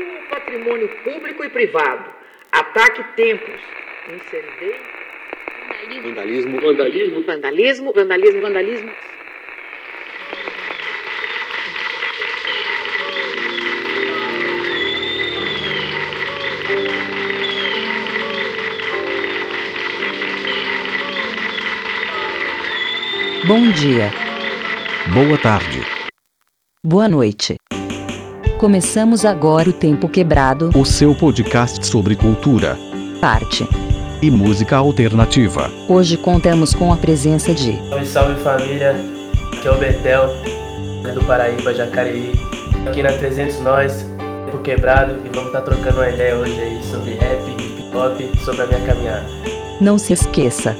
o patrimônio público e privado. Ataque templos. Incendeio. Vandalismo. Vandalismo. Vandalismo. Vandalismo. Vandalismo. Bom dia. Boa tarde. Boa noite. Começamos agora o Tempo Quebrado, O seu podcast sobre cultura parte. e música alternativa. Hoje contamos com a presença de Salve, salve família, aqui é o Betel, é do Paraíba, Jacareí. Aqui na 300 Nós, Tempo Quebrado, e vamos estar trocando uma ideia hoje aí sobre rap, hip hop, sobre a minha caminhada. Não se esqueça.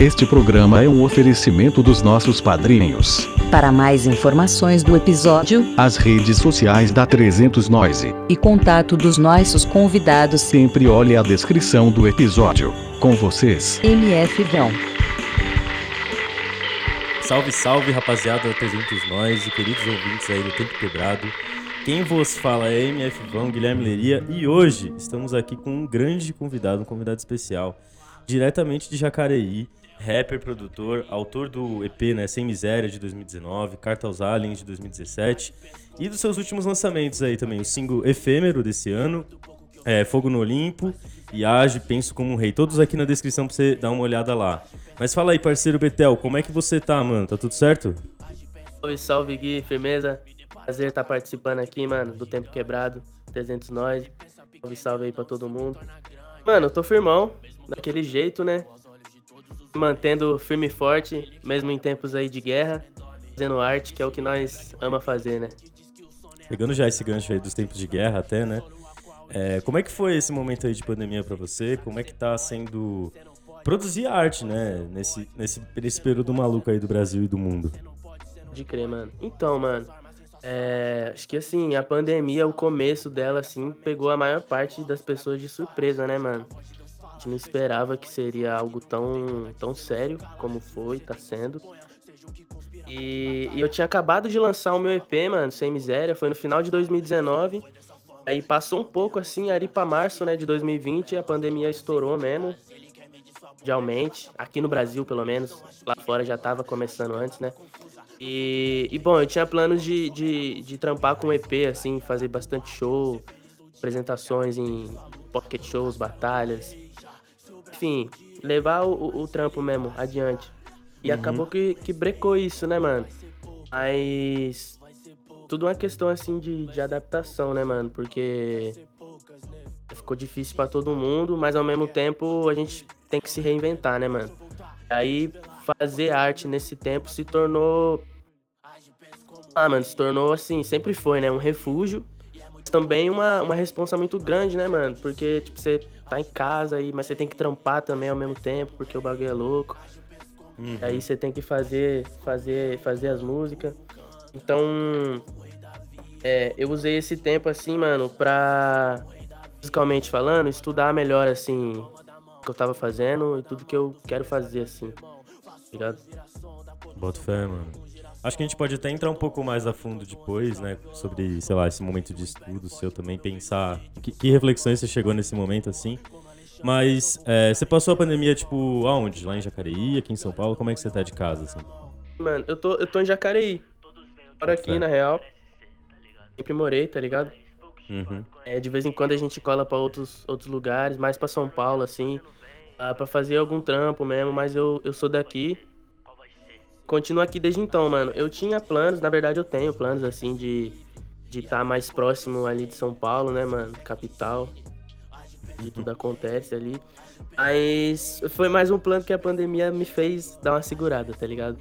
Este programa é um oferecimento dos nossos padrinhos. Para mais informações do episódio As redes sociais da 300 Noise. e contato dos nossos convidados, Sempre olhe a descrição do episódio. Com vocês, MF Vão. Salve, salve, rapaziada da 300 Nós e queridos ouvintes aí do Tempo Quebrado. Quem vos fala é MF Vão, Guilherme Leria, e hoje estamos aqui com um grande convidado, um convidado especial, diretamente de Jacareí, rapper, produtor, autor do EP, né, Sem Miséria, de 2019, Carta aos Aliens, de 2017, e dos seus últimos lançamentos aí também, o single Efêmero desse ano, é, Fogo no Olimpo e Age, Penso Como um Rei. Todos aqui na descrição pra você dar uma olhada lá. Mas fala aí, parceiro Betel, como é que você tá, mano? Tá tudo certo? Salve, salve Gui, firmeza. Prazer estar participando aqui, mano, do Tempo Quebrado, 300 Nós. Salve, salve aí pra todo mundo. Mano, tô firmão, daquele jeito, né? Mantendo firme e forte, mesmo em tempos aí de guerra, fazendo arte, que é o que nós ama fazer, né? Pegando já esse gancho aí dos tempos de guerra até, né? É, como é que foi esse momento aí de pandemia pra você? Como é que tá sendo produzir arte, né? Nesse, nesse, nesse período maluco aí do Brasil e do mundo. De crer, mano. Então, mano, é, acho que assim, a pandemia, o começo dela, assim, pegou a maior parte das pessoas de surpresa, né, mano? Não esperava que seria algo tão, tão sério como foi, tá sendo. E, e eu tinha acabado de lançar o meu EP, mano, Sem Miséria, foi no final de 2019. Aí passou um pouco assim, ali pra março, né, de 2020, a pandemia estourou mesmo. Mundialmente, aqui no Brasil, pelo menos. Lá fora já tava começando antes, né? E, e, bom, eu tinha planos de, de, de trampar com EP, assim, fazer bastante show, apresentações em pocket shows, batalhas. Enfim, levar o, o, trampo mesmo adiante. E acabou que, que brecou isso, né, mano? Mas. Tudo uma questão, assim, de, de adaptação, né, mano? Porque. Ficou difícil pra todo mundo, mas ao mesmo tempo a gente tem que se reinventar, né, mano? Aí fazer arte nesse tempo se tornou. Ah, mano, se tornou assim, sempre foi, né? Um refúgio. Mas também uma, uma responsa muito grande, né, mano? Porque, tipo, você tá em casa aí, mas você tem que trampar também ao mesmo tempo, porque o bagulho é louco. Aí você tem que fazer, fazer, fazer as músicas. Então, é, eu usei esse tempo assim, mano, pra, musicalmente falando, estudar melhor, assim, o que eu tava fazendo e tudo que eu quero fazer, assim. Tá ligado? Boto fé, mano. Acho que a gente pode até entrar um pouco mais a fundo depois, né? Sobre, sei lá, esse momento de estudo seu também, pensar que, que reflexões você chegou nesse momento, assim. Mas é, você passou a pandemia, tipo, aonde? Lá em Jacareí, aqui em São Paulo? Como é que você tá de casa, assim? Mano, eu tô, eu tô em Jacareí. Moro aqui, na real. Sempre morei, tá ligado? Uhum. É, de vez em quando a gente cola pra outros, outros lugares, mais pra São Paulo, assim, pra fazer algum trampo mesmo, mas eu, eu sou daqui. Continuo aqui desde então, mano. Eu tinha planos, na verdade eu tenho planos, assim, de de estar mais próximo ali de São Paulo, né, mano? Capital. E tudo acontece ali. Mas foi mais um plano que a pandemia me fez dar uma segurada, tá ligado?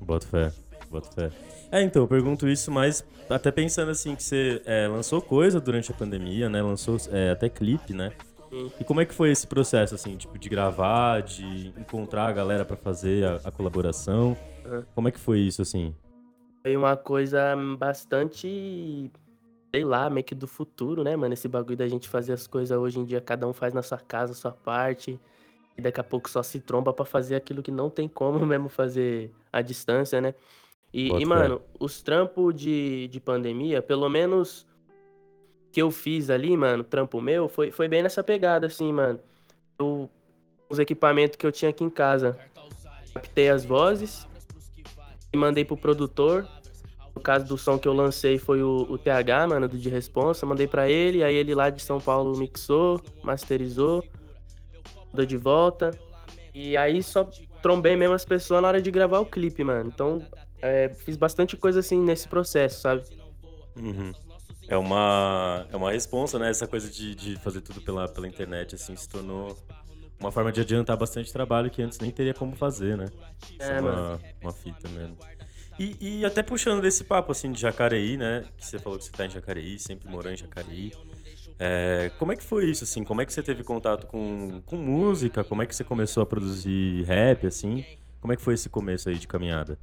Boto fé, boto fé. É, então, eu pergunto isso, mas até pensando assim, que você é, lançou coisa durante a pandemia, né? Lançou é, até clipe, né? Sim. E como é que foi esse processo, assim, tipo, de gravar, de encontrar a galera pra fazer a, a colaboração? Como é que foi isso, assim? Foi uma coisa bastante, sei lá, meio que do futuro, né, mano? Esse bagulho da gente fazer as coisas hoje em dia, cada um faz na sua casa, a sua parte. E daqui a pouco só se tromba pra fazer aquilo que não tem como mesmo fazer à distância, né? E, e, mano, os trampos de, de pandemia, pelo menos que eu fiz ali, mano, trampo meu, foi, foi bem nessa pegada, assim, mano. Eu, os equipamentos que eu tinha aqui em casa, captei as vozes mandei pro produtor. No caso do som que eu lancei foi o, o TH, mano, do De Responsa. Mandei pra ele, aí ele lá de São Paulo mixou, masterizou, deu de volta. E aí só trombei mesmo as pessoas na hora de gravar o clipe, mano. Então, é, fiz bastante coisa assim nesse processo, sabe? Uhum. É uma, é uma responsa, né? Essa coisa de, de fazer tudo pela, pela internet, assim, se tornou uma forma de adiantar bastante trabalho que antes nem teria como fazer, né? É, é uma, uma fita mesmo. E, e até puxando desse papo, assim, de Jacareí, né? Que você falou que você tá em Jacareí, sempre morou em Jacareí. É, como é que foi isso, assim? Como é que você teve contato com, com música? Como é que você começou a produzir rap, assim? Como é que foi esse começo aí de caminhada?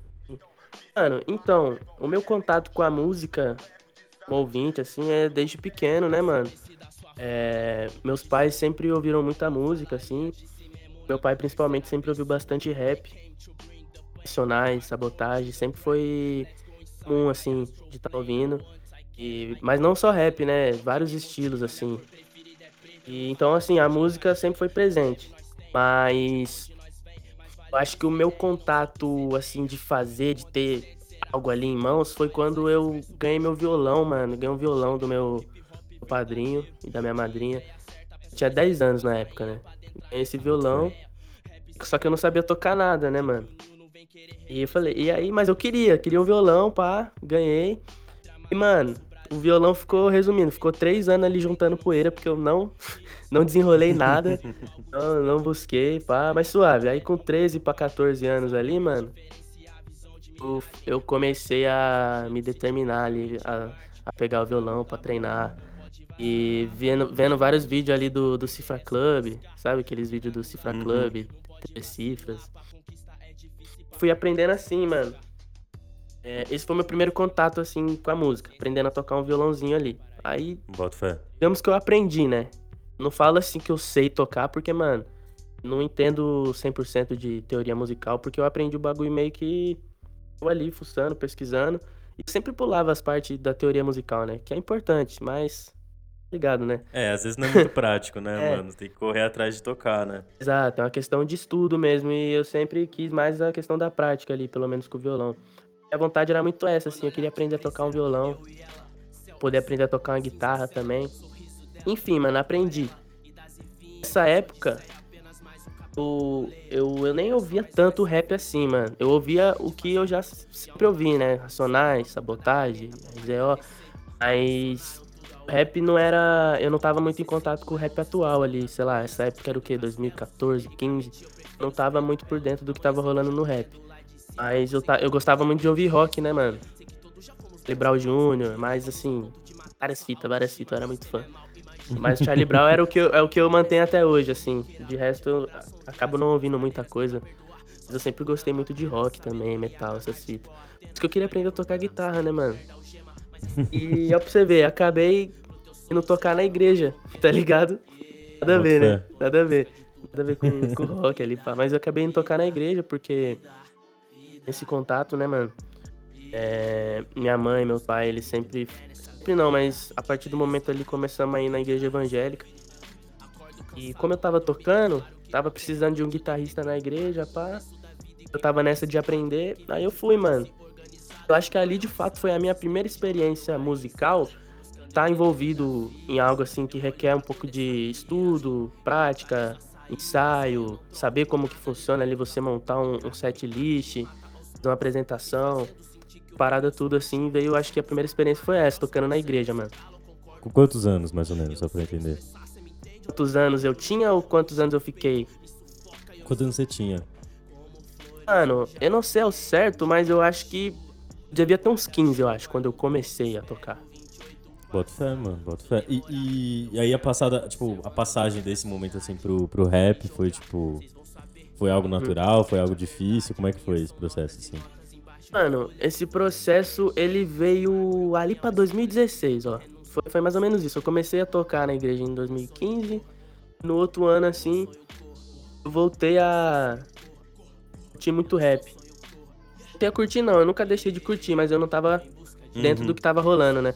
Mano, então, o meu contato com a música, com o ouvinte, assim, é desde pequeno, né, mano? É, meus pais sempre ouviram muita música, assim. Meu pai, principalmente, sempre ouviu bastante rap. Nacionais, sabotagem, sempre foi comum, assim, de estar ouvindo. E, mas não só rap, né? Vários estilos, assim. E, então, assim, a música sempre foi presente. Mas eu acho que o meu contato, assim, de fazer, de ter algo ali em mãos, foi quando eu ganhei meu violão, mano. Ganhei um violão do meu padrinho e da minha madrinha. Eu tinha 10 anos na época, né? Esse violão, só que eu não sabia tocar nada, né, mano? E eu falei, e aí, mas eu queria, queria um violão, pá, ganhei. E, mano, o violão ficou, resumindo, ficou três anos ali juntando poeira, porque eu não, não desenrolei nada, não, não busquei, pá, mas suave. Aí com 13 pra 14 anos ali, mano, eu, eu comecei a me determinar ali, a, a pegar o violão pra treinar. E vendo, vendo vários vídeos ali do, do Cifra Club, sabe? Aqueles vídeos do Cifra Uhum. Club, três cifras. Fui aprendendo assim, mano. É, esse foi meu primeiro contato, assim, com a música. Aprendendo a tocar um violãozinho ali. Aí, Bota fé. digamos que eu aprendi, né? Não falo assim que eu sei tocar, porque, mano, não entendo 100% de teoria musical, porque eu aprendi o bagulho meio que eu ali, fuçando, pesquisando. E sempre pulava as partes da teoria musical, né? Que é importante, mas. Ligado, né? É, às vezes não é muito prático, né, É. mano? Tem que correr atrás de tocar, né? Exato, é uma questão de estudo mesmo. E eu sempre quis mais a questão da prática ali, pelo menos com o violão. A vontade era muito essa, assim. Eu queria aprender a tocar um violão, poder aprender a tocar uma guitarra também. Enfim, mano, aprendi. Nessa época, o, eu, eu nem ouvia tanto rap assim, mano. Eu ouvia o que eu já sempre ouvi, né? Racionais, Sabotagem, RZO. Mas rap não era. Eu não tava muito em contato com o rap atual ali, sei lá, essa época era o quê? 2014, 15. Não tava muito por dentro do que tava rolando no rap. Mas eu, eu gostava muito de ouvir rock, né, mano? Lebral Jr., mas assim, várias fitas, várias fitas, eu era muito fã. Mas Charlie Brown era o que eu, é o que eu mantenho até hoje, assim. De resto, eu acabo não ouvindo muita coisa. Mas eu sempre gostei muito de rock também, metal, essas fitas. Por isso que eu queria aprender a tocar guitarra, né, mano? E ó, pra você ver, acabei indo tocar na igreja, tá ligado? Nada a ver, né? Nada a ver. Nada a ver com, com rock ali, pá. Mas eu acabei indo tocar na igreja porque esse contato, né, mano? É, minha mãe, meu pai, eles sempre. Sempre não, mas a partir do momento ali começamos a ir na igreja evangélica. E como eu tava tocando, tava precisando de um guitarrista na igreja, pá. Eu tava nessa de aprender, aí eu fui, mano. Eu acho que ali de fato foi a minha primeira experiência musical tá envolvido em algo assim que requer um pouco de estudo, prática, ensaio, saber como que funciona ali você montar um, um set list, uma apresentação, parada tudo assim, veio, acho que a primeira experiência foi essa, tocando na igreja, mano. Com quantos anos, mais ou menos, só pra entender? Quantos anos eu tinha ou quantos anos eu fiquei? Quantos anos você tinha? Mano, eu não sei ao certo, mas eu acho que devia ter uns 15, eu acho, quando eu comecei a tocar. Bota fé, mano, bota fé. E, e, e aí a passada, tipo, a passagem desse momento assim pro, pro rap foi tipo. Foi algo natural, foi algo difícil? Como é que foi esse processo, assim? Mano, esse processo ele veio ali pra 2016, ó. Foi, foi mais ou menos isso. Eu comecei a tocar na igreja em 2015. No outro ano, assim, eu voltei a curtir muito rap. Voltei a curtir, não. Eu nunca deixei de curtir, mas eu não tava dentro Uhum. do que tava rolando, né?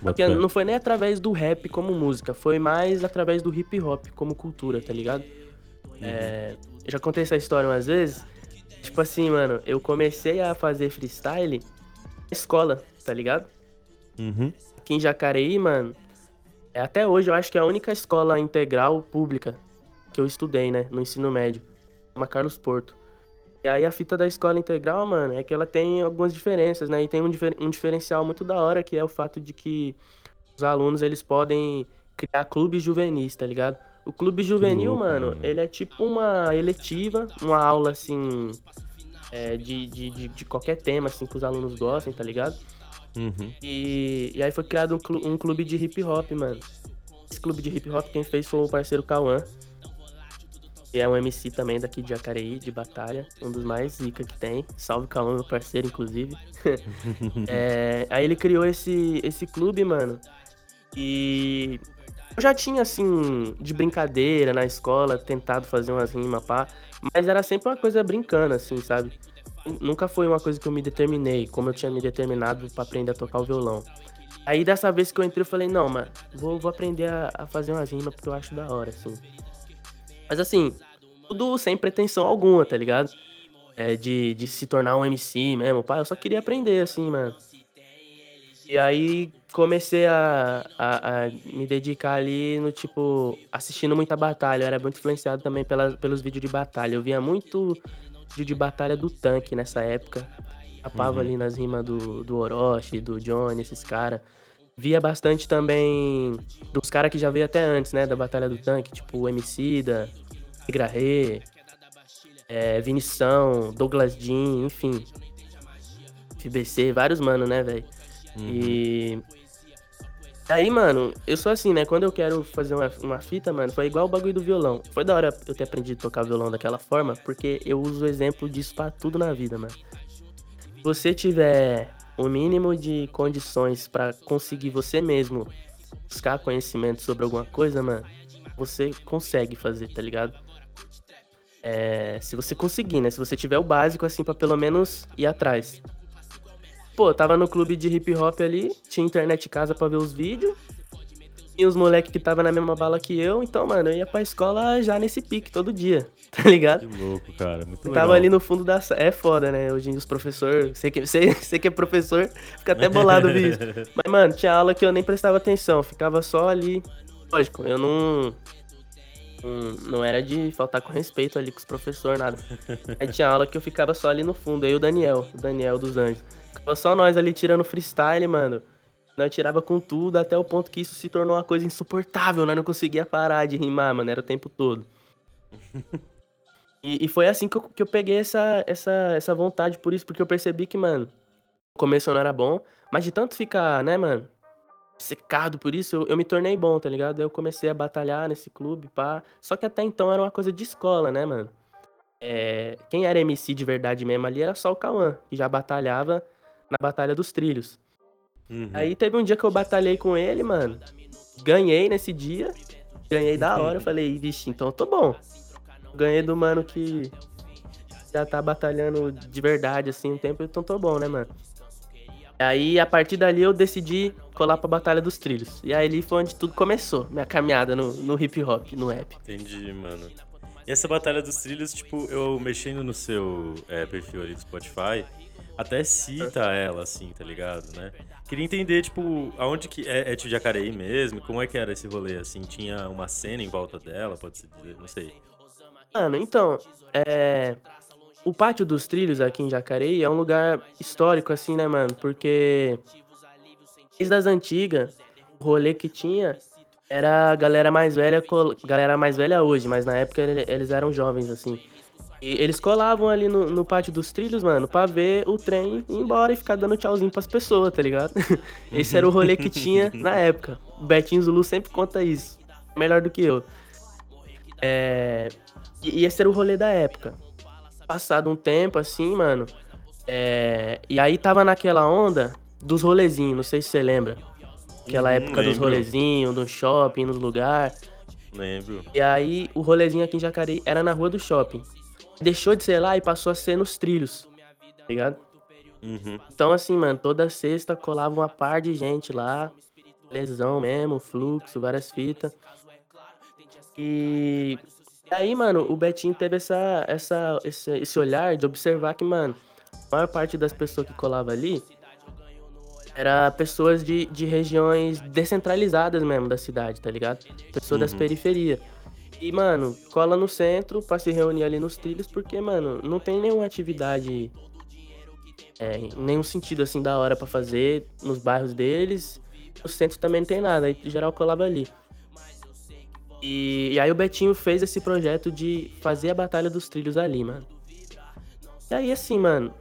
Porque não foi nem através do rap como música, foi mais através do hip hop como cultura, tá ligado? É, eu já contei essa história umas vezes. Tipo assim, mano, eu comecei a fazer freestyle na escola, tá ligado? Uhum. Aqui em Jacareí, mano, é, até hoje eu acho que é a única escola integral pública que eu estudei, né, no ensino médio. Chama Carlos Porto. E aí a fita da escola integral, mano, é que ela tem algumas diferenças, né? E tem um, difer- um diferencial muito da hora, que é o fato de que os alunos, eles podem criar clubes juvenis, tá ligado? O clube juvenil, louco, mano, mano. ele é tipo uma eletiva, uma aula, assim, é, de, de, de, de qualquer tema, assim, que os alunos gostem, tá ligado? Uhum. E, e aí foi criado um, clu- um clube de hip hop, mano. Esse clube de hip hop quem fez foi o parceiro Cauã. Que é um MC também daqui de Jacareí, de batalha. Um dos mais zica que tem. Salve Cauã, meu parceiro, inclusive. É, aí ele criou esse, esse clube, mano. E eu já tinha, assim, de brincadeira na escola, tentado fazer umas rimas, pá. Mas era sempre uma coisa brincando, assim, sabe? Nunca foi uma coisa que eu me determinei, como eu tinha me determinado pra aprender a tocar o violão. Aí dessa vez que eu entrei, eu falei, não, mano, vou, vou aprender a, a fazer umas rimas porque eu acho da hora, assim. Mas assim, tudo sem pretensão alguma, tá ligado? É, de, de se tornar um MC mesmo, pai, eu só queria aprender, assim, mano. E aí comecei a, a, a me dedicar ali no tipo, assistindo muita batalha. Eu era muito influenciado também pela, pelos vídeos de batalha. Eu via muito vídeo de batalha do tanque nessa época. Rapava Uhum. ali nas rimas do, do Orochi, do Johnny, esses caras. Via bastante também dos caras que já veio até antes, né? Da Batalha do Tanque, tipo Emicida, Tigra Rê, é, Vinição, Douglas Jean, enfim. FBC, vários mano, né, velho? E. Aí, mano, eu sou assim, né? Quando eu quero fazer uma, uma fita, mano, foi igual o bagulho do violão. Foi da hora eu ter aprendido a tocar violão daquela forma, porque eu uso o exemplo disso pra tudo na vida, mano. Se você tiver o mínimo de condições pra conseguir você mesmo buscar conhecimento sobre alguma coisa, mano, você consegue fazer, tá ligado? É, se você conseguir, né? Se você tiver o básico, assim, pra pelo menos ir atrás. Pô, tava no clube de hip hop ali, tinha internet em casa pra ver os vídeos. E os moleques que tava na mesma bala que eu, então, mano, eu ia pra escola já nesse pique todo dia, tá ligado? Que louco, cara. Muito Eu legal. tava ali no fundo da sala. É foda, né? Hoje em dia os professores. Você que, você, você que é professor, fica até bolado isso. Mas, mano, tinha aula que eu nem prestava atenção. Ficava só ali. Lógico, eu não. Não, não era de faltar com respeito ali com os professores, nada. Aí tinha aula que eu ficava só ali no fundo. Aí o Daniel, o Daniel dos Anjos. Ficava só nós ali tirando freestyle, mano. Nós tirava com tudo até o ponto que isso se tornou uma coisa insuportável. Nós não conseguia parar de rimar, mano. Era o tempo todo. E, e foi assim que eu, que eu peguei essa, essa, essa vontade por isso, porque eu percebi que, mano, o começo não era bom, mas de tanto ficar, né, mano, secado por isso, eu, eu me tornei bom, tá ligado? Eu comecei a batalhar nesse clube, pá. Só que até então era uma coisa de escola, né, mano? É, quem era MC de verdade mesmo ali era só o Cauã, que já batalhava na Batalha dos Trilhos. Uhum. Aí teve um dia que eu batalhei com ele, mano. Ganhei nesse dia. Ganhei da hora. Eu falei, vixe, então eu tô bom. Ganhei do mano que já tá batalhando de verdade, assim, um tempo, então tô bom, né, mano? Aí, a partir dali, eu decidi colar pra Batalha dos Trilhos. E aí, ali foi onde tudo começou, minha caminhada no, no hip hop, no rap. Entendi, mano. E essa Batalha dos Trilhos, tipo, eu mexendo no seu é, perfil ali do Spotify, até cita ela, assim, tá ligado, né? Queria entender, tipo, aonde que... É, é de Jacareí mesmo? Como é que era esse rolê, assim? Tinha uma cena em volta dela, pode-se dizer? Não sei. Mano, então, é. O Pátio dos Trilhos aqui em Jacareí é um lugar histórico, assim, né, mano? Porque desde as antigas, o rolê que tinha era a galera mais velha, galera mais velha hoje, mas na época ele- eles eram jovens, assim. E eles colavam ali no, no Pátio dos Trilhos, mano, pra ver o trem ir embora e ficar dando tchauzinho pras pessoas, tá ligado? Esse era o rolê que tinha na época. O Betinho Zulu sempre conta isso. Melhor do que eu. É. E esse era o rolê da época. Passado um tempo, assim, mano. é, E aí tava naquela onda dos rolezinhos, não sei se você lembra. Aquela Uhum, época dos lembro. rolezinhos, do shopping, nos lugares. Lembro. E aí o rolezinho aqui em Jacareí era na rua do shopping. Deixou de ser lá e passou a ser nos trilhos. Tá ligado? Uhum. Então, assim, mano, toda sexta colava uma par de gente lá. lesão mesmo, fluxo, várias fitas. E aí, mano, o Betinho teve essa, essa, esse, esse olhar de observar que, mano, a maior parte das pessoas que colava ali era pessoas de, de regiões descentralizadas mesmo da cidade, tá ligado? Pessoas das Uhum. periferias. E, mano, cola no centro pra se reunir ali nos trilhos, porque, mano, não tem nenhuma atividade, é, nenhum sentido assim da hora pra fazer nos bairros deles. No centro também não tem nada, aí geral colava ali. E, e aí o Betinho fez esse projeto de fazer a Batalha dos Trilhos ali, mano. E aí, assim, mano,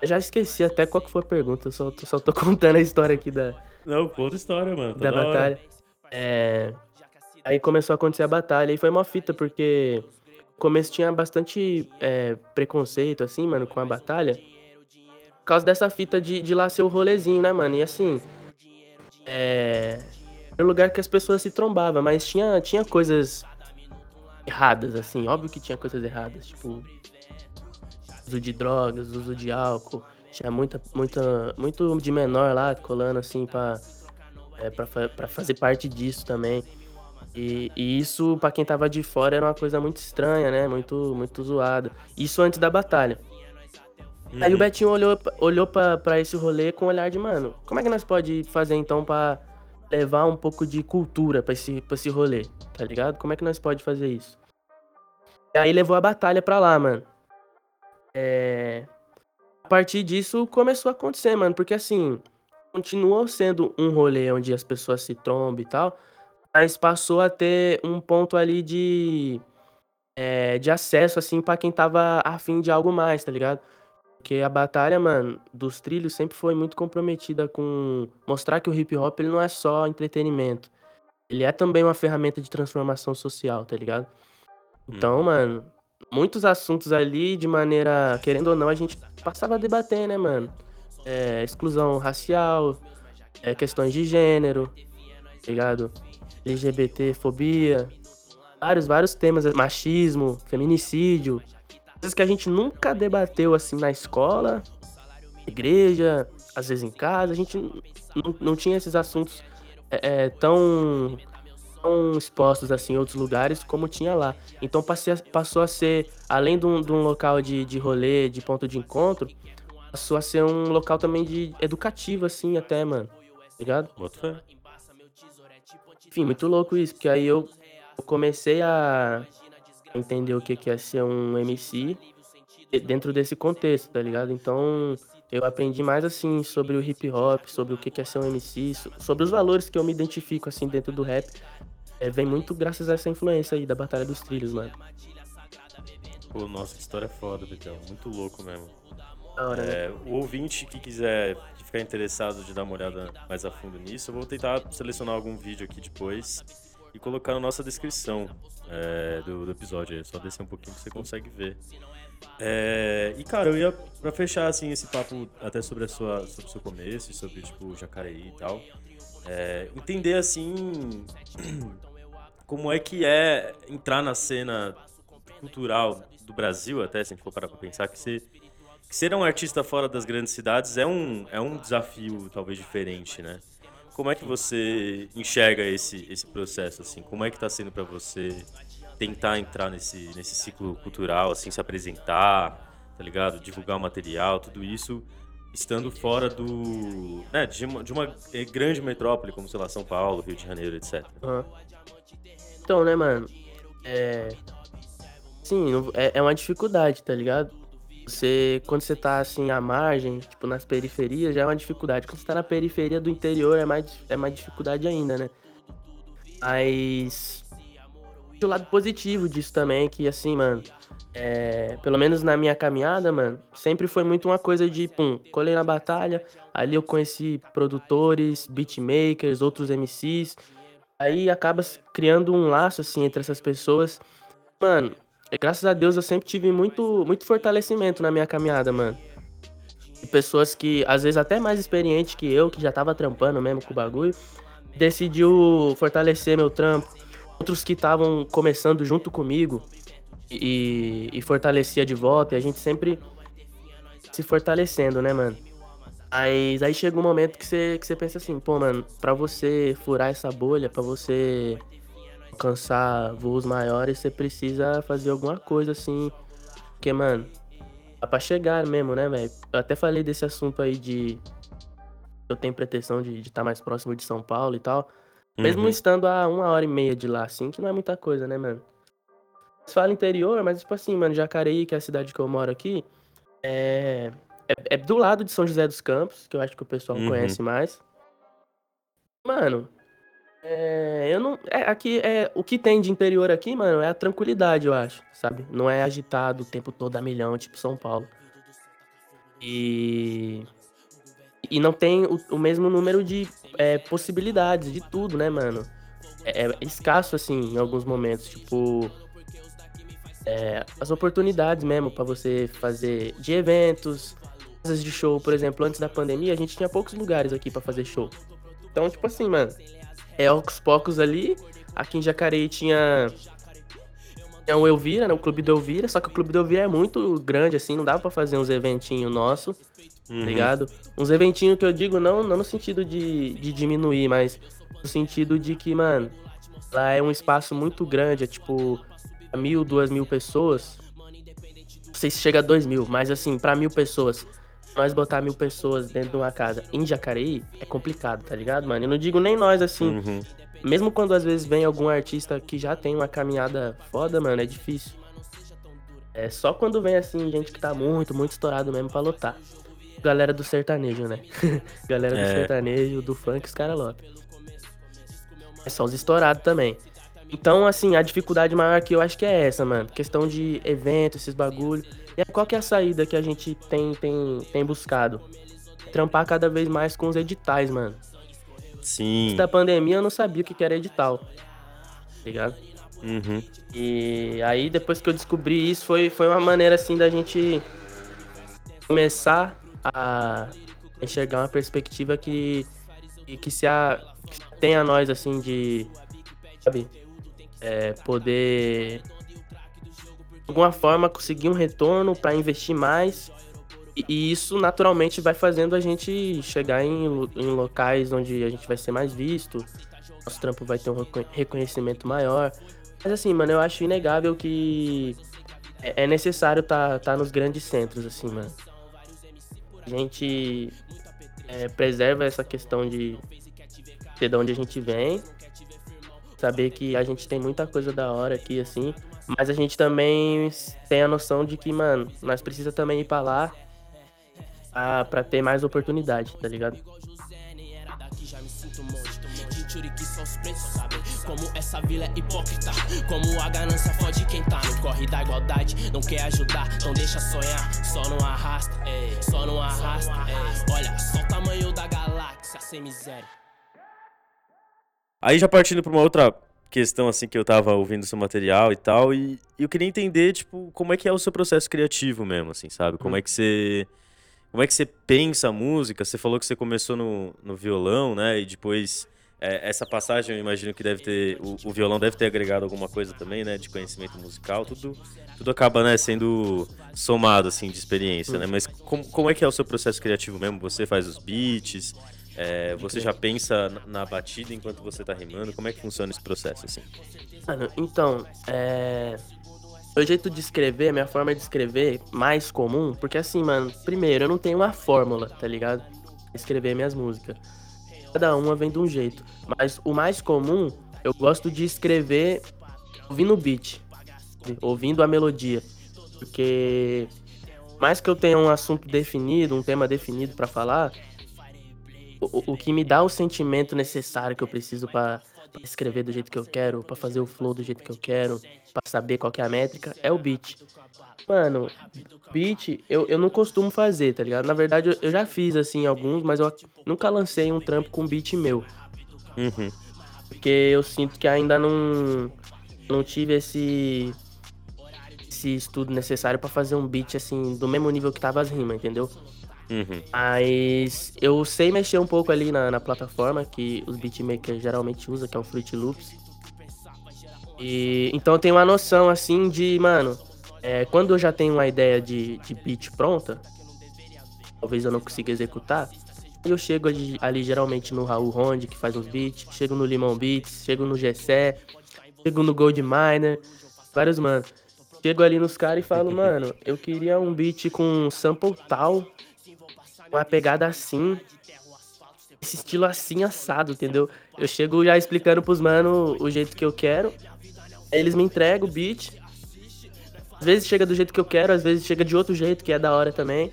eu já esqueci até qual que foi a pergunta, eu só, tô- só tô contando a história aqui da, Não, conta a história, mano. tá da hora. batalha. É, Aí começou a acontecer a batalha e foi uma fita, porque no começo tinha bastante é, preconceito, assim, mano, com a batalha. Por causa dessa fita de, de lá ser o rolezinho, né, mano? E assim. É. Era um lugar que as pessoas se trombavam, mas tinha, tinha coisas erradas, assim. Óbvio que tinha coisas erradas, tipo. Uso de drogas, uso de álcool. Tinha muita, muita, muito de menor lá colando, assim, pra, é, pra, pra fazer parte disso também. E, e isso, pra quem tava de fora, era uma coisa muito estranha, né? Muito, muito zoada. Isso antes da batalha. Aí o Uhum. Betinho olhou, pra- olhou pra esse rolê com um olhar de, mano, como é que nós pode fazer então pra levar um pouco de cultura pra esse, pra esse rolê, tá ligado? Como é que nós pode fazer isso? E aí levou a batalha pra lá, mano. É... A partir disso começou a acontecer, mano, porque assim, continuou sendo um rolê onde as pessoas se trombam e tal, mas passou a ter um ponto ali de, é, de acesso, assim, pra quem tava afim de algo mais, tá ligado? Porque a batalha, mano, dos trilhos sempre foi muito comprometida com mostrar que o hip hop ele não é só entretenimento. Ele é também uma ferramenta de transformação social, tá ligado? Então, mano, muitos assuntos ali, de maneira, querendo ou não, a gente passava a debater, né, mano? É, exclusão racial, é, questões de gênero, tá ligado? LGBT, fobia, vários, vários temas, machismo, feminicídio, coisas que a gente nunca debateu assim na escola, igreja, às vezes em casa, a gente não, tinha esses assuntos é, é, tão, tão expostos assim em outros lugares como tinha lá. Então passei passou a ser, além de um, de um local de, de rolê, de ponto de encontro, passou a ser um local também de educativo, assim, até, mano. Tá ligado? Bota fé. Enfim, muito louco isso, porque aí eu comecei a entender o que é ser um MC de- dentro desse contexto, tá ligado? Então, eu aprendi mais assim sobre o hip hop, sobre o que é ser um MC, so- sobre os valores que eu me identifico assim dentro do rap. É, vem muito graças a essa influência aí da Batalha dos Trilhos, mano. Pô, nossa, que história foda, Betão. Muito louco mesmo. Hora, né? É, o ouvinte que quiser que ficar interessado de dar uma olhada mais a fundo nisso, eu vou tentar selecionar algum vídeo aqui depois e colocar na nossa descrição é, do, do episódio. É só descer um pouquinho que você consegue ver. É, e cara, eu ia pra fechar assim esse papo até sobre a sua sobre o seu começo sobre tipo Jacareí e tal. é, entender assim como é que é entrar na cena cultural do Brasil, até se a gente for parar pra pensar que você ser um artista fora das grandes cidades é um, é um desafio talvez diferente, né? Como é que você enxerga esse, esse processo, assim? Como é que tá sendo pra você tentar entrar nesse, nesse ciclo cultural, assim, se apresentar, tá ligado? Divulgar o material, tudo isso, estando fora do... Né, de uma, de uma eh, grande metrópole, como, sei lá, São Paulo, Rio de Janeiro, etc. Aham. Então, né, mano? É. Sim, é, é uma dificuldade, tá ligado? Você, quando você tá assim à margem, tipo nas periferias, já é uma dificuldade. Quando você tá na periferia do interior, é mais, é mais dificuldade ainda, né? Mas. O lado positivo disso também, é que assim, mano. É, pelo menos na minha caminhada, mano, sempre foi muito uma coisa de, pum, colei na batalha, ali eu conheci produtores, beatmakers, outros MCs, Aí acaba criando um laço, assim, entre essas pessoas. Mano, graças a Deus eu sempre tive muito, muito fortalecimento na minha caminhada, mano. De pessoas que, às vezes, até mais experientes que eu, que já tava trampando mesmo com o bagulho, decidiu fortalecer meu trampo. Outros que estavam começando junto comigo e, e fortalecia de volta. E a gente sempre se fortalecendo, né, mano? Mas aí chega um momento que você, que você pensa assim, pô, mano, pra você furar essa bolha, pra você alcançar voos maiores, você precisa fazer alguma coisa assim. Porque, mano, dá pra chegar mesmo, né, velho? Eu até falei desse assunto aí de. Eu tenho pretensão de estar tá mais próximo de São Paulo e tal. Mesmo Uhum. estando a uma hora e meia de lá, assim, que não é muita coisa, né, mano? Você fala interior, mas tipo assim, mano, Jacareí, que é a cidade que eu moro aqui, é. É, é do lado de São José dos Campos, que eu acho que o pessoal Uhum. conhece mais. Mano, é, eu não. É, aqui é. O que tem de interior aqui, mano, é a tranquilidade, eu acho, sabe? Não é agitado o tempo todo a milhão, tipo São Paulo. E. E não tem o, o mesmo número de é, possibilidades de tudo, né, mano? É, é escasso, assim, em alguns momentos. Tipo. é, as oportunidades mesmo pra você fazer de eventos, casas de show, por exemplo, antes da pandemia, a gente tinha poucos lugares aqui pra fazer show. Então, tipo assim, mano, é aos poucos ali. Aqui em Jacareí tinha. Tinha o Elvira, né? O Clube do Elvira, só que o Clube do Elvira é muito grande, assim, não dava pra fazer uns eventinhos nossos, tá Uhum. ligado? Uns eventinhos que eu digo não, não no sentido de, de diminuir, mas no sentido de que, mano, lá é um espaço muito grande, é tipo mil, duas mil pessoas. Não sei se chega a dois mil, mas assim, pra mil pessoas, nós botar mil pessoas dentro de uma casa em Jacareí é complicado, tá ligado, mano? Eu não digo nem nós assim, Uhum. mesmo quando às vezes vem algum artista que já tem uma caminhada foda, mano, é difícil. É só quando vem assim, gente que tá muito, muito estourado mesmo pra lotar. Galera do sertanejo, né? Galera do É. sertanejo, do funk, os caras lotam. É só os estourados também. Então, assim, a dificuldade maior aqui eu acho que é essa, mano. Questão de evento, esses bagulho. E aí, qual que é a saída que a gente tem, tem, tem buscado? Trampar cada vez mais com os editais, mano. Sim. Antes da pandemia eu não sabia o que que era edital. Tá ligado? Uhum. E aí depois que eu descobri isso, foi, foi uma maneira assim da gente começar a enxergar uma perspectiva que, que, que se a, que tem a nós assim de sabe, é, poder de alguma forma conseguir um retorno para investir mais e, isso naturalmente vai fazendo a gente chegar em, em locais onde a gente vai ser mais visto, nosso trampo vai ter um reco- reconhecimento maior. Mas assim, mano, eu acho inegável que é é necessário tá, tá nos grandes centros, assim, mano. A gente é, preserva essa questão de de onde a gente vem, saber que a gente tem muita coisa da hora aqui, assim, mas a gente também tem a noção de que, mano, nós precisa também ir pra lá pra, pra ter mais oportunidade, tá ligado? que são os pretos, sabe? Como essa vila é hipócrita. Como a ganância fode quem tá no corre da igualdade. Não quer ajudar, então deixa sonhar. Só não arrasta, ei. Só não arrasta, ei. Olha, só o tamanho da galáxia, sem miséria. Aí já partindo pra uma outra questão, assim, que eu tava ouvindo seu material e tal, e, eu queria entender, tipo, como é que é o seu processo criativo mesmo, assim, sabe? Como é que você... Como é que você pensa a música? Você falou que você começou no, no violão, né? E depois, é, essa passagem eu imagino que deve ter... O, o violão deve ter agregado alguma coisa também, né? De conhecimento musical, tudo... Tudo acaba, né, sendo somado, assim, de experiência, né? Mas como, como é que é o seu processo criativo mesmo? Você faz os beats, é, você já pensa na, batida enquanto você tá rimando? Como é que funciona esse processo, assim? Mano, então, é. Meu jeito de escrever, minha forma de escrever mais comum, porque assim, mano, primeiro, eu não tenho uma fórmula, tá ligado? Escrever minhas músicas. Cada uma vem de um jeito. Mas o mais comum, eu gosto de escrever ouvindo o beat, ouvindo a melodia. Porque mais que eu tenha um assunto definido, um tema definido pra falar, o, o- que me dá o sentimento necessário que eu preciso pra pra escrever do jeito que eu quero, pra fazer o flow do jeito que eu quero, pra saber qual que é a métrica, é o beat. Mano, beat eu, eu não costumo fazer, tá ligado? Na verdade, eu, eu já fiz, assim, alguns, mas eu nunca lancei um trampo com beat meu. Uhum. Porque eu sinto que ainda não, não tive esse, esse estudo necessário pra fazer um beat, assim, do mesmo nível que tava as rimas, entendeu? Uhum. Mas eu sei mexer um pouco ali na, na plataforma que os beatmakers geralmente usam, que é o Fruit Loops. E então eu tenho uma noção assim de, mano, é, quando eu já tenho uma ideia de, de beat pronta, talvez eu não consiga executar, Eu chego ali, ali geralmente no Raul Ronde, que faz uns beats, chego no Limão Beats, chego no Gessé, chego no Gold Miner, vários mano. Chego ali nos caras e falo, mano, eu queria um beat com sample tal, uma pegada assim, esse estilo assim assado, entendeu? Eu chego já explicando pros mano o jeito que eu quero. Eles me entregam o beat. Às vezes chega do jeito que eu quero, às vezes chega de outro jeito, que é da hora também.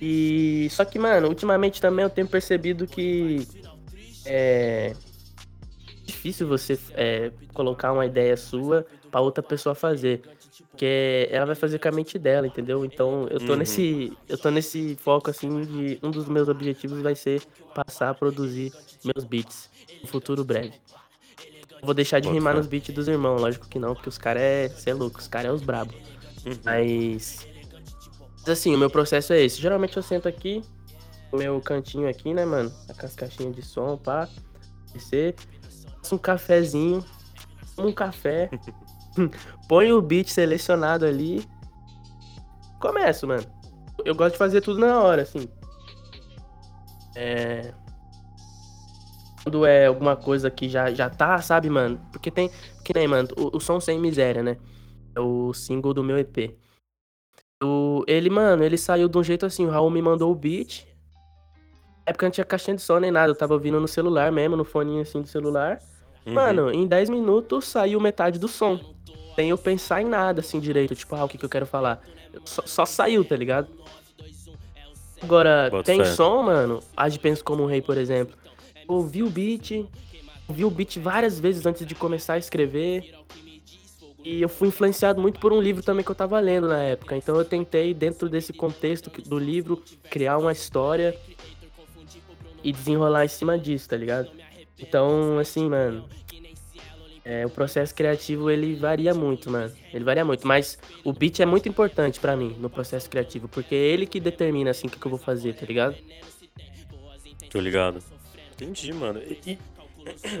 E só que, mano, ultimamente também eu tenho percebido que é difícil você é, colocar uma ideia sua pra outra pessoa fazer. Porque ela vai fazer com a mente dela, entendeu? Então eu tô Uhum. nesse. Eu tô nesse foco assim de um dos meus objetivos vai ser passar a produzir meus beats no futuro breve. Vou deixar de Bota rimar fé. nos beats dos irmãos, lógico que não, porque os caras é. Cê é louco, os caras é os brabo. Uhum. Mas. Mas assim, o meu processo é esse. Geralmente eu sento aqui, no meu cantinho aqui, né, mano? Com as caixinhas de som, pá. Descer. Faço um cafezinho. Um café. Põe o beat selecionado ali. Começo, mano. Eu gosto de fazer tudo na hora, assim. É. Quando é alguma coisa que já, já tá, sabe, mano? Porque tem. Que nem, mano, o, o som sem miséria, né? É o single do meu EP. O, ele, mano, ele saiu de um jeito assim, o Raul me mandou o beat. Na época não tinha caixinha de som nem nada, eu tava ouvindo no celular mesmo, no foninho assim do celular. Uhum. Mano, em 10 minutos saiu metade do som. Sem eu pensar em nada assim direito, tipo, ah, o que, que eu quero falar. Só, só saiu, tá ligado? Agora, Boto tem fé. som, mano. Age Penso Como um Rei, por exemplo. Ouvi o beat, ouvi o beat várias vezes antes de começar a escrever. E eu fui influenciado muito por um livro também que eu tava lendo na época. Então eu tentei, dentro desse contexto do livro, criar uma história e desenrolar em cima disso, tá ligado? Então, assim, mano. É, o processo criativo ele varia muito, mano. Ele varia muito, mas o beat é muito importante pra mim no processo criativo, porque é ele que determina assim o que, que eu vou fazer, tá ligado? Tô ligado. Entendi, mano. E, e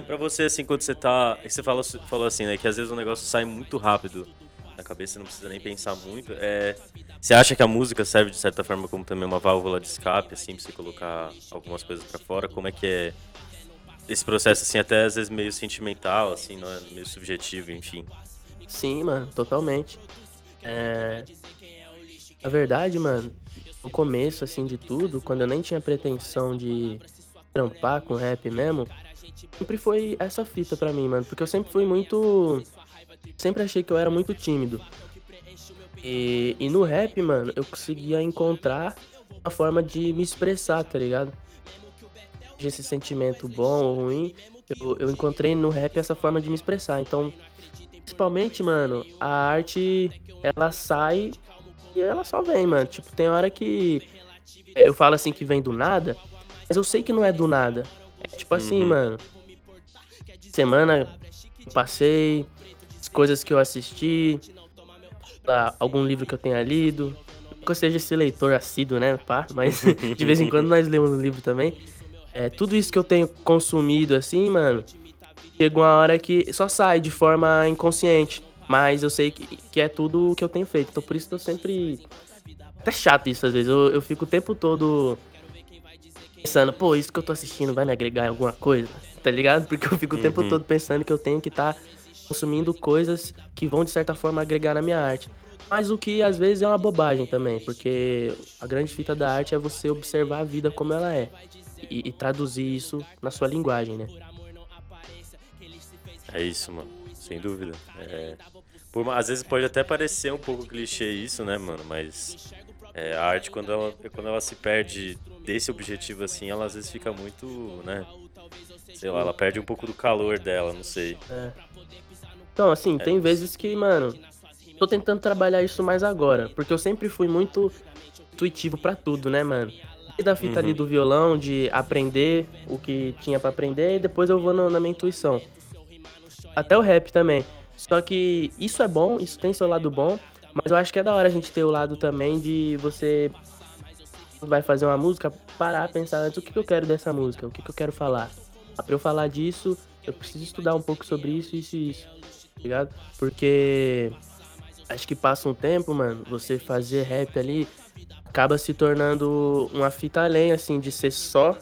pra você, assim, quando você tá. Você falou, falou assim, né? Que às vezes o negócio sai muito rápido na cabeça, não precisa nem pensar muito. É, você acha que a música serve, de certa forma, como também uma válvula de escape, assim, pra você colocar algumas coisas pra fora? Como é que é esse processo, assim, até às vezes meio sentimental, assim, não é? meio subjetivo, enfim. Sim, mano, totalmente. É... Na verdade, mano, no começo, assim, de tudo, quando eu nem tinha pretensão de trampar com rap mesmo, sempre foi essa fita pra mim, mano. Porque eu sempre fui muito. Sempre achei que eu era muito tímido. E, e no rap, mano, eu conseguia encontrar uma forma de me expressar, tá ligado? De esse sentimento bom ou ruim, eu, eu encontrei no rap essa forma de me expressar. Então, principalmente, mano, a arte, ela sai e ela só vem, mano. Tipo, tem hora que eu falo assim que vem do nada, mas eu sei que não é do nada. É tipo assim, Uhum. mano. Semana eu passei, as coisas que eu assisti, algum livro que eu tenha lido. Eu seja esse leitor assíduo, né, pá? Mas de vez em quando nós lemos um livro também. É, tudo isso que eu tenho consumido, assim, mano, chega uma hora que só sai de forma inconsciente. Mas eu sei que, que é tudo o que eu tenho feito. Então por isso que eu sempre. Até chato isso às vezes. Eu, eu fico o tempo todo pensando, pô, isso que eu tô assistindo vai me agregar em alguma coisa, tá ligado? Porque eu fico o tempo Uhum. todo pensando que eu tenho que estar consumindo coisas que vão de certa forma agregar na minha arte. Mas o que às vezes é uma bobagem também, porque a grande fita da arte é você observar a vida como ela é e, e traduzir isso na sua linguagem, né? É isso, mano. Sem dúvida. É... Por às vezes pode até parecer um pouco clichê isso, né, mano? Mas é, a arte, quando ela, quando ela se perde desse objetivo assim, ela às vezes fica muito, né? Sei lá, ela perde um pouco do calor dela, não sei. Então, assim, É tem vezes que, mano, tô tentando trabalhar isso mais agora, porque eu sempre fui muito intuitivo pra tudo, né, mano? Desde a fita ali Uhum. do violão, de aprender o que tinha pra aprender, e depois eu vou no- na minha intuição. Até o rap também. Só que isso é bom, isso tem seu lado bom, mas eu acho que é da hora a gente ter o lado também de você vai fazer uma música, parar, pensar antes o que, que eu quero dessa música, o que, que eu quero falar. Pra eu falar disso, eu preciso estudar um pouco sobre isso, isso e isso. Tá ligado? Porque acho que passa um tempo, mano, você fazer rap ali, acaba se tornando uma fita além, assim, de ser só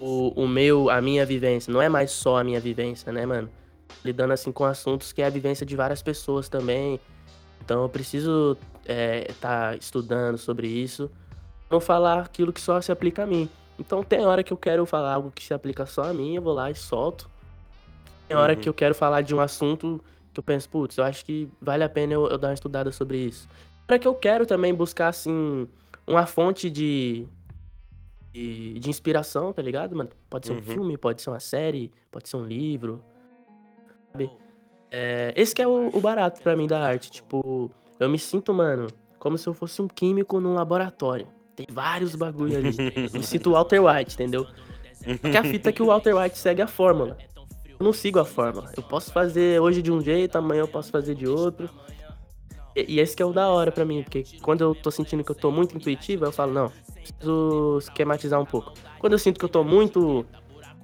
o, o meu, a minha vivência. Não é mais só a minha vivência, né, mano? Lidando, assim, com assuntos que é a vivência de várias pessoas também. Então eu preciso estar é, tá estudando sobre isso. Não falar aquilo que só se aplica a mim. Então tem hora que eu quero falar algo que se aplica só a mim, eu vou lá e solto. Tem hora uhum. que eu quero falar de um assunto que eu penso, putz, eu acho que vale a pena eu, eu dar uma estudada sobre isso. Para que eu quero também buscar, assim, uma fonte de, de, de, inspiração, tá ligado, mano? Pode ser um uhum. filme, pode ser uma série, pode ser um livro, sabe? É, esse que é o, o barato para mim da arte, tipo, eu me sinto, mano, como se eu fosse um químico num laboratório. Tem vários bagulho ali. eu me sinto Walter White, entendeu? Porque a fita é que o Walter White segue a fórmula. Eu não sigo a fórmula. Eu posso fazer hoje de um jeito, amanhã eu posso fazer de outro. E, e esse que é o da hora pra mim, porque quando eu tô sentindo que eu tô muito intuitivo, eu falo, não, preciso esquematizar um pouco. Quando eu sinto que eu tô muito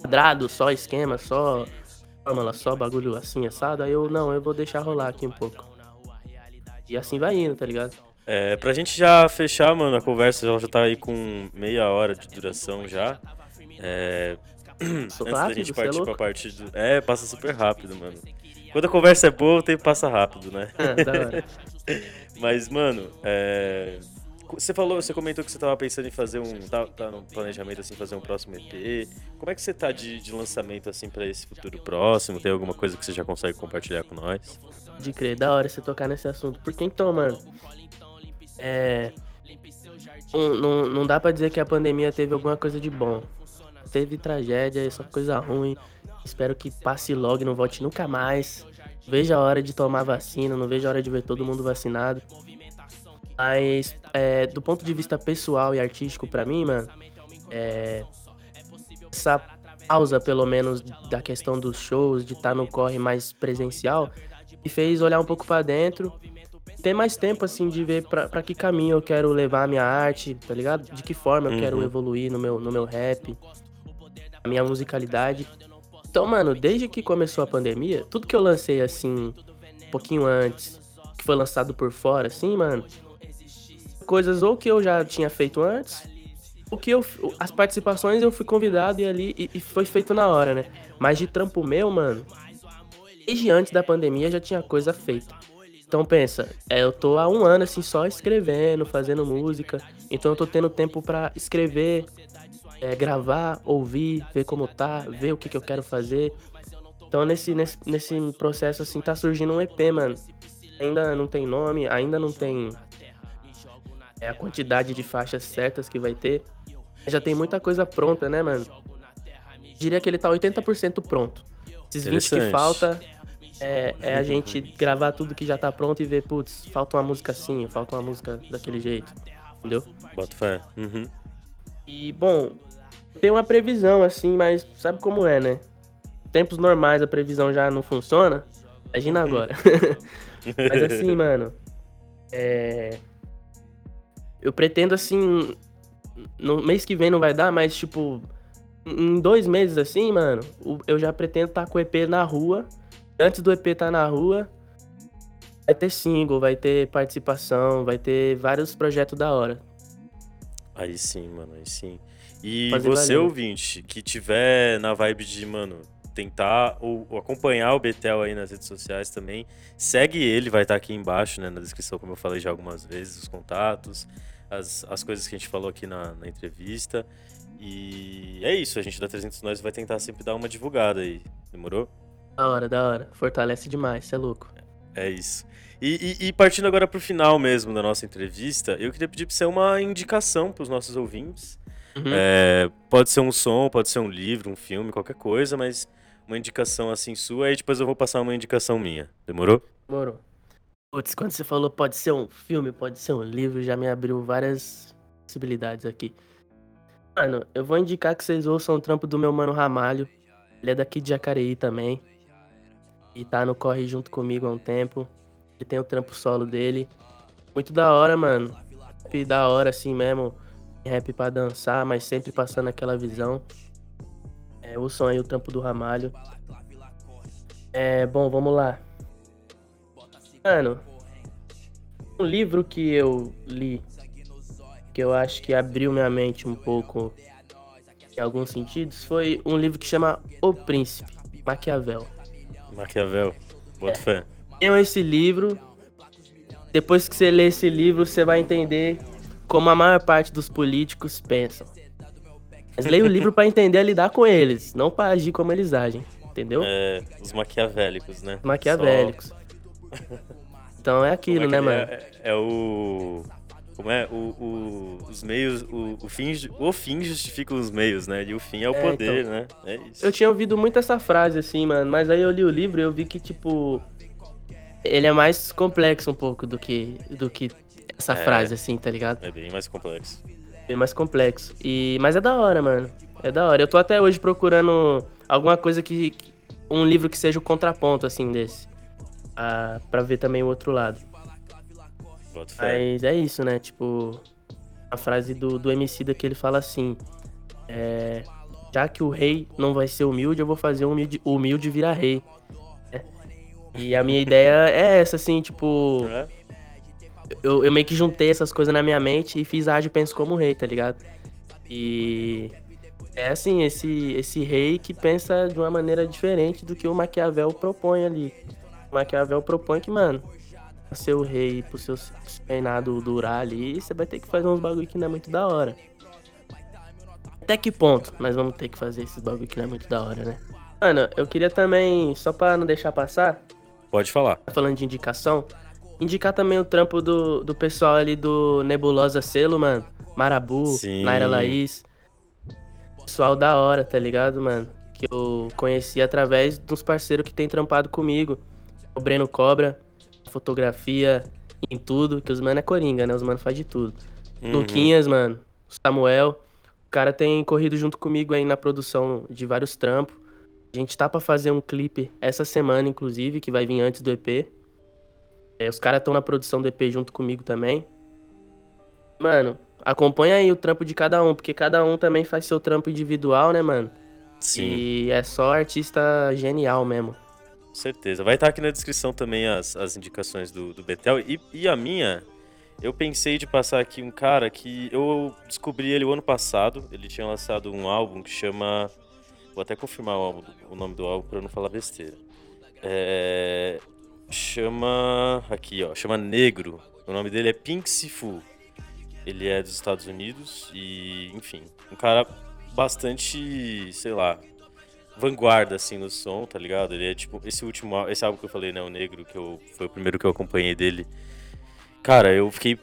quadrado, só esquema, só fórmula, só bagulho assim, assado, aí eu, não, eu vou deixar rolar aqui um pouco. E assim vai indo, tá ligado? É, pra gente já fechar, mano, a conversa já tá aí com meia hora de duração já. É, antes rápido, da gente é partir é pra parte do. É, passa super rápido, mano. Quando a conversa é boa, o tempo passa rápido, né? É, da hora. Mas, mano, é... Você falou, você comentou que você tava pensando em fazer um. Tá, tá no planejamento assim, fazer um próximo EP. Como é que você tá de, de lançamento assim para esse futuro próximo? Tem alguma coisa que você já consegue compartilhar com nós? De crer, da hora você tocar nesse assunto. Porque então, mano. É. Não, não, dá pra dizer que a pandemia teve alguma coisa de bom. Teve tragédia, só coisa ruim. Espero que passe logo e não volte nunca mais. Vejo a hora de tomar vacina, não vejo a hora de ver todo mundo vacinado. Mas, é, do ponto de vista pessoal e artístico, para mim, mano, é, essa pausa, pelo menos, da questão dos shows, de estar tá no corre mais presencial, me fez olhar um pouco para dentro, ter mais tempo, assim, de ver para que caminho eu quero levar a minha arte, tá ligado? De que forma eu uhum. quero evoluir no meu, no meu rap, a minha musicalidade. Então, mano, desde que começou a pandemia, tudo que eu lancei, assim, um pouquinho antes, que foi lançado por fora, assim, mano, coisas ou que eu já tinha feito antes, o que eu as participações eu fui convidado e ali e, e, foi feito na hora, né? Mas de trampo meu, mano, desde antes da pandemia já tinha coisa feita. Então pensa, é, eu tô há um ano assim só escrevendo, fazendo música, então eu tô tendo tempo para escrever, é, gravar, ouvir, ver como tá, ver o que, que eu quero fazer. Então nesse, nesse, nesse processo assim tá surgindo um EP, mano. Ainda não tem nome, ainda não tem é a quantidade de faixas certas que vai ter. Já tem muita coisa pronta, né, mano? Diria que ele tá 80% pronto. Esses 20 que falta é, é, a gente gravar tudo que já tá pronto e ver, putz, falta uma música assim, falta uma música daquele jeito. Entendeu? Bota fé. Uhum. E, bom, tem uma previsão, assim, mas sabe como é, né? Tempos normais a previsão já não funciona. Imagina agora. mas assim, mano. É eu pretendo, assim. No mês que vem não vai dar, mas, tipo. Em dois meses, assim, mano, eu já pretendo estar tá com o EP na rua. Antes do EP estar tá na rua, vai ter single, vai ter participação, vai ter vários projetos da hora. Aí sim, mano, aí sim. E Fazer você, ouvinte, que tiver na vibe de, mano, tentar ou, ou, acompanhar o Betel aí nas redes sociais também, segue ele, vai estar tá aqui embaixo, né, na descrição, como eu falei já algumas vezes, os contatos as, as coisas que a gente falou aqui na, na entrevista. E é isso, a gente da 300 Nós vai tentar sempre dar uma divulgada aí. Demorou? Da hora, da hora. Fortalece demais, você é louco. É isso. E, e, e, partindo agora pro final mesmo da nossa entrevista, eu queria pedir pra você uma indicação pros nossos ouvintes. Uhum. É, pode ser um som, pode ser um livro, um filme, qualquer coisa, mas uma indicação assim sua, aí depois eu vou passar uma indicação minha. Demorou? Demorou. Putz, quando você falou pode ser um filme, pode ser um livro, já me abriu várias possibilidades aqui. Mano, eu vou indicar que vocês ouçam o trampo do meu mano Ramalho. Ele é daqui de Jacareí também. E tá no corre junto comigo há um tempo. Ele tem o trampo solo dele. Muito da hora, mano. Rap da hora assim mesmo. Rap pra dançar, mas sempre passando aquela visão. É, ouçam aí o trampo do Ramalho. É, bom, vamos lá. Mano, um livro que eu li que eu acho que abriu minha mente um pouco em alguns sentidos, foi um livro que chama O Príncipe, Maquiavel. Maquiavel. Bota fé. Leiam esse livro. Depois que você lê esse livro, você vai entender como a maior parte dos políticos pensam. Mas leia o livro pra entender a lidar com eles, não pra agir como eles agem, entendeu? É, os maquiavélicos, né? Maquiavélicos. Então é Só- aquilo, né, é, que mano? É, é o. Como é? O, o- os meios. O, o, fim, o fim justifica os meios, né? E o fim é o É, poder, então. né? É isso. Eu tinha ouvido muito essa frase, assim, mano, mas aí eu li o livro e eu vi que, tipo, ele é mais complexo um pouco do que, do que essa É. frase, assim, tá ligado? É bem mais complexo. Bem mais complexo. E, mas é da hora, mano. É da hora. Eu tô até hoje procurando alguma coisa que. Um livro que seja o contraponto, assim, desse. Ah, pra ver também o outro lado. Mas é isso, né? Tipo, a frase do, do Emicida que ele fala assim: é, Já que o rei não vai ser humilde, eu vou fazer o humilde, humilde virar rei. né? E a minha ideia é essa, assim, tipo. É? Eu, eu meio que juntei essas coisas na minha mente e fiz age penso como rei, tá ligado? E é assim, esse, esse rei que pensa de uma maneira diferente do que o Maquiavel propõe ali. O Maquiavel propõe que, mano, pra ser o rei, pro seu reinado durar ali, você vai ter que fazer uns bagulho que não é muito da hora. Até que ponto nós vamos ter que fazer esses bagulho que não é muito da hora, né? Mano, eu queria também, só pra não deixar passar, Pode falar. falando de indicação, indicar também o trampo do, do pessoal ali do Nebulosa Selo, mano. Marabu, Sim. Naira Laís. Pessoal da hora, tá ligado, mano? Que eu conheci através dos parceiros que tem trampado comigo. O Breno Cobra, fotografia, em tudo, que os mano é coringa, né? Os mano faz de tudo. Uhum. Luquinhas, mano. Samuel. O cara tem corrido junto comigo aí na produção de vários trampos. A gente tá pra fazer um clipe essa semana, inclusive, que vai vir antes do EP. É, os caras estão na produção do EP junto comigo também. Mano, acompanha aí o trampo de cada um, porque cada um também faz seu trampo individual, né, mano? Sim, E é só artista genial mesmo. com certeza. Vai estar aqui na descrição também as, as indicações do, do Betel. E, e a minha, eu pensei de passar aqui um cara que eu descobri ele o ano passado. Ele tinha lançado um álbum que chama. Vou até confirmar o, álbum- o nome do álbum pra eu não falar besteira. É, chama. Aqui, ó. Chama Negro. O nome dele é Pink Sifu. Ele é dos Estados Unidos e, enfim, um cara bastante, sei lá, vanguarda assim no som, tá ligado? Ele é tipo esse último, esse álbum que eu falei, né, o Negro, que eu foi o primeiro que eu acompanhei dele. Cara, eu fiquei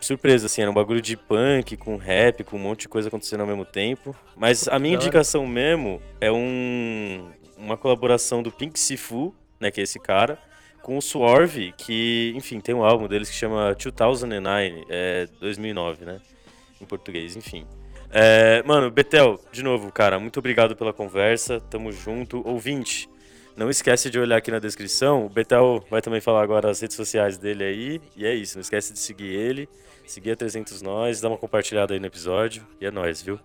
surpreso assim, era um bagulho de punk com rap, com um monte de coisa acontecendo ao mesmo tempo. Mas a minha indicação mesmo é um uma colaboração do Pink Sifu, né, que é esse cara, com o Swerve, que, enfim, tem um álbum deles que chama 2009, é 2009, né, em português, enfim. É, mano, Betel, de novo, cara, muito obrigado pela conversa. Tamo junto. Ouvinte, não esquece de olhar aqui na descrição. O Betel vai também falar agora as redes sociais dele aí. E é isso, não esquece de seguir ele, seguir a 300 Nós, dá uma compartilhada aí no episódio. E é nóis, viu?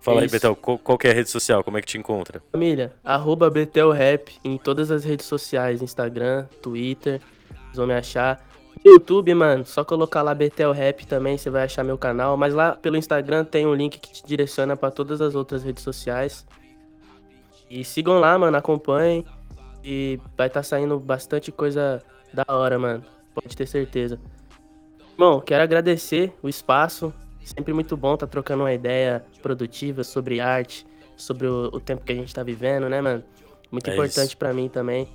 Fala É aí. Betel, qual, qual é a rede social? Como é que te encontra? Família, arroba BetelRap em todas as redes sociais, Instagram, Twitter, vocês vão me achar. YouTube, mano, só colocar lá Betel Rap também, você vai achar meu canal. Mas lá pelo Instagram tem um link que te direciona pra todas as outras redes sociais. E sigam lá, mano, acompanhem. E vai estar saindo bastante coisa da hora, mano. Pode ter certeza. Bom, quero agradecer o espaço. Sempre muito bom tá trocando uma ideia produtiva sobre arte, sobre o, o tempo que a gente tá vivendo, né, mano? Muito É importante pra mim também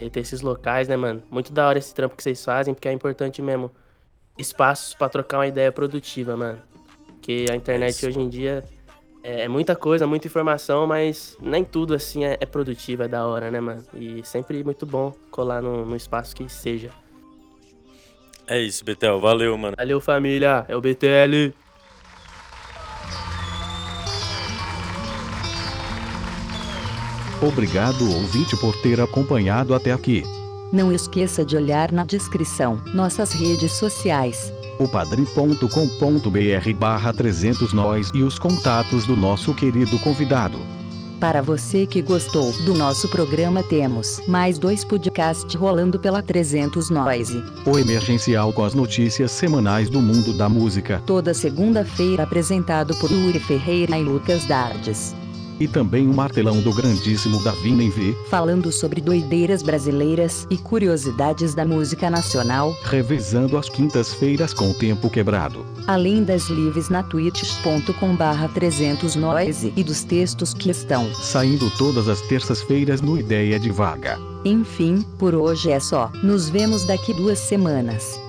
eh, ter esses locais, né, mano? Muito da hora esse trampo que vocês fazem, porque é importante mesmo espaços pra trocar uma ideia produtiva, mano. Porque a internet isso. hoje em dia é, é muita coisa, muita informação, mas nem tudo assim é, é produtivo, é da hora, né, mano? E sempre muito bom colar no, no espaço que seja. É isso, Betel. Valeu, mano. Valeu, família. É o BTL. Obrigado ouvinte por ter acompanhado até aqui. Não esqueça de olhar na descrição nossas redes sociais. o padrim.com.br barra 300 nós e os contatos do nosso querido convidado. Para você que gostou do nosso programa, temos mais dois podcasts rolando pela 300 Noise. O Emergencial com as notícias semanais do mundo da música. Toda segunda-feira apresentado por Yuri Ferreira e Lucas Dardes. E também o martelão do grandíssimo Davi Nenvê, Falando sobre doideiras brasileiras e curiosidades da música nacional, revezando as quintas-feiras com o tempo quebrado. além das lives na twitch.com barra 300 Noise e dos textos que estão. Saindo todas as terças-feiras no Ideia de Vaga. Enfim, por hoje é só. Nos vemos daqui duas semanas.